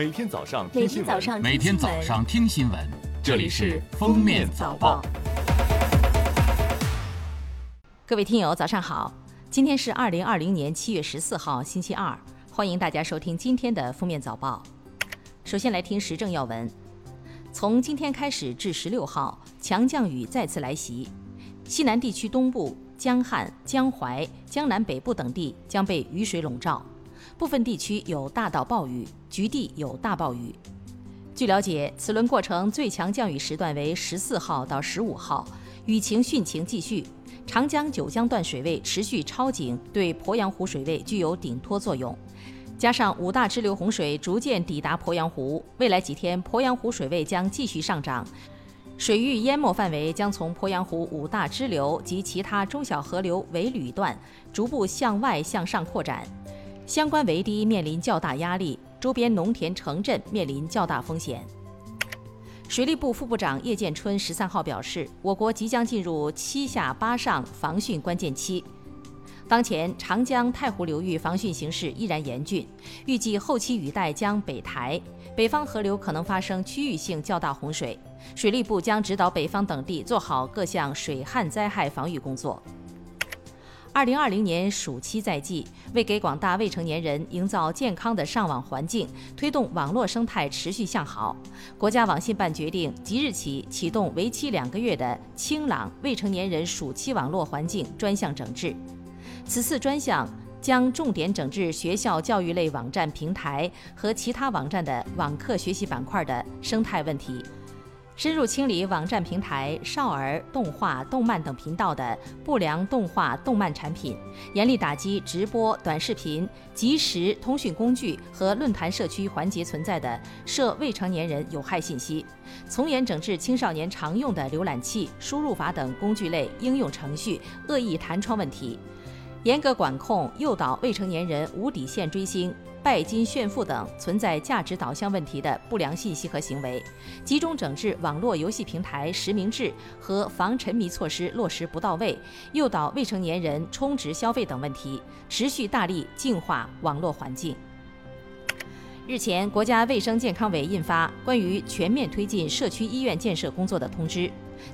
每天早上每听新闻，天早上每天早上听新闻，这里是《封面早报》。各位听友，早上好！今天是二零二零年七月十四号，星期二，欢迎大家收听今天的《封面早报》。首先来听时政要闻。从今天开始至十六号，强降雨再次来袭，西南地区东部、江汉、江淮、江南北部等地将被雨水笼罩，部分地区有大到暴雨，局地有大暴雨。据了解，此轮过程最强降雨时段为十四号到十五号，雨情汛情继续。长江九江段水位持续超警，对鄱阳湖水位具有顶托作用。加上五大支流洪水逐渐抵达鄱阳湖，未来几天鄱阳湖水位将继续上涨，水域淹没范围将从鄱阳湖五大支流及其他中小河流为履段，逐步向外向上扩展。相关围堤面临较大压力，周边农田城镇面临较大风险。水利部副部长叶建春十三号表示，我国即将进入七下八上防汛关键期。当前长江、太湖流域防汛形势依然严峻，预计后期雨带将北抬，北方河流可能发生区域性较大洪水。水利部将指导北方等地做好各项水旱灾害防御工作。二零二零年暑期在即，为给广大未成年人营造健康的上网环境，推动网络生态持续向好，国家网信办决定即日起启动为期两个月的“清朗未成年人暑期网络环境专项整治”。此次专项将重点整治学校教育类网站平台和其他网站的网课学习板块的生态问题。深入清理网站平台、少儿动画、动漫等频道的不良动画、动漫产品，严厉打击直播、短视频、即时通讯工具和论坛社区环节存在的涉未成年人有害信息，从严整治青少年常用的浏览器、输入法等工具类应用程序恶意弹窗问题，严格管控诱导未成年人无底线追星。拜金炫富等存在价值导向问题的不良信息和行为，集中整治网络游戏平台实名制和防沉迷措施落实不到位，诱导未成年人充值消费等问题，持续大力净化网络环境。日前，国家卫生健康委印发《关于全面推进社区医院建设工作的通知》，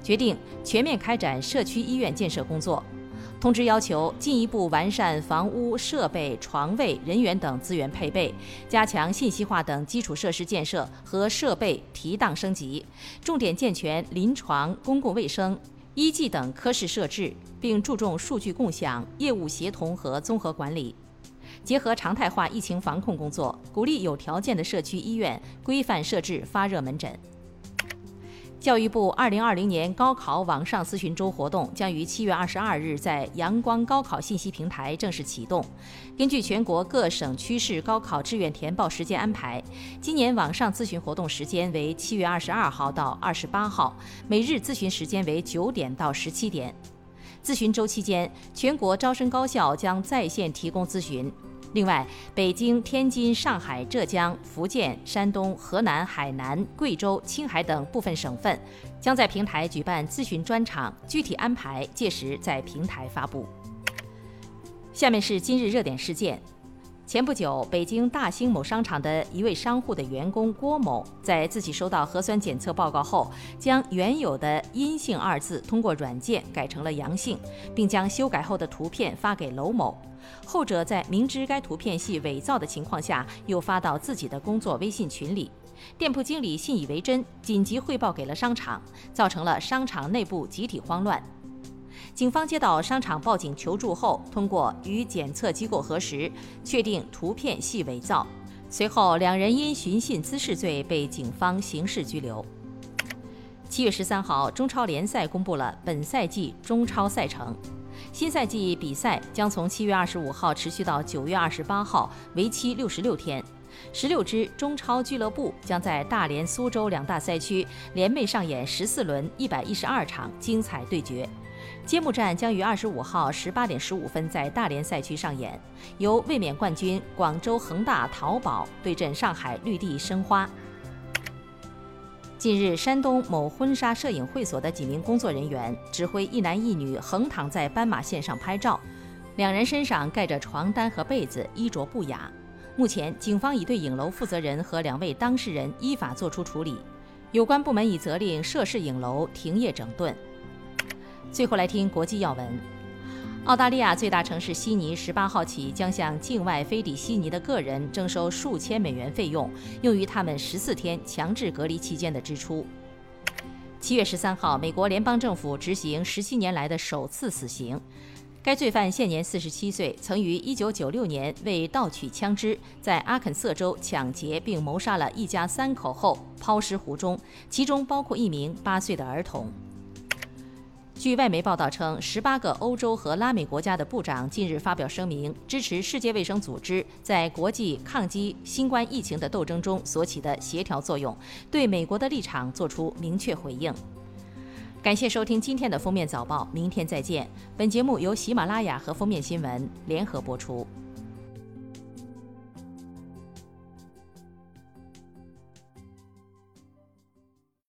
决定全面开展社区医院建设工作。通知要求进一步完善房屋设备、床位、人员等资源配备，加强信息化等基础设施建设和设备提档升级，重点健全临床、公共卫生、医技等科室设置，并注重数据共享、业务协同和综合管理。结合常态化疫情防控工作，鼓励有条件的社区医院规范设置发热门诊。教育部二零二零年高考网上咨询周活动将于七月二十二日在阳光高考信息平台正式启动。根据全国各省区市高考志愿填报时间安排，今年网上咨询活动时间为七月二十二号到二十八号，每日咨询时间为九点到十七点。咨询周期间，全国招生高校将在线提供咨询。另外，北京、天津、上海、浙江、福建、山东、河南、海南、贵州、青海等部分省份将在平台举办咨询专场，具体安排届时在平台发布。下面是今日热点事件。前不久，北京大兴某商场的一位商户的员工郭某，在自己收到核酸检测报告后，将原有的“阴性”二字通过软件改成了“阳性”，并将修改后的图片发给娄某。后者在明知该图片系伪造的情况下，又发到自己的工作微信群里。店铺经理信以为真，紧急汇报给了商场，造成了商场内部集体慌乱。警方接到商场报警求助后，通过与检测机构核实，确定图片系伪造。随后，两人因寻衅滋事罪被警方刑事拘留。七月十三号，中超联赛公布了本赛季中超赛程。新赛季比赛将从七月二十五号持续到九月二十八号，为期六十六天。十六支中超俱乐部将在大连、苏州两大赛区联袂上演十四轮一百一十二场精彩对决。揭幕战将于二十五号十八点十五分在大连赛区上演，由卫冕冠军广州恒大淘宝对阵上海绿地申花。近日，山东某婚纱摄影会所的几名工作人员指挥一男一女横躺在斑马线上拍照，两人身上盖着床单和被子，衣着不雅。目前，警方已对影楼负责人和两位当事人依法作出处理，有关部门已责令涉事影楼停业整顿。最后来听国际要闻：澳大利亚最大城市悉尼十八号起将向境外飞抵悉尼的个人征收数千美元费用，用于他们十四天强制隔离期间的支出。七月十三号，美国联邦政府执行十七年来的首次死刑。该罪犯现年四十七岁，曾于一九九六年为盗取枪支，在阿肯色州抢劫并谋杀了一家三口后抛尸湖中，其中包括一名八岁的儿童。据外媒报道称，十八个欧洲和拉美国家的部长近日发表声明，支持世界卫生组织在国际抗击新冠疫情的斗争中所起的协调作用，对美国的立场作出明确回应。感谢收听今天的封面早报，明天再见。本节目由喜马拉雅和封面新闻联合播出。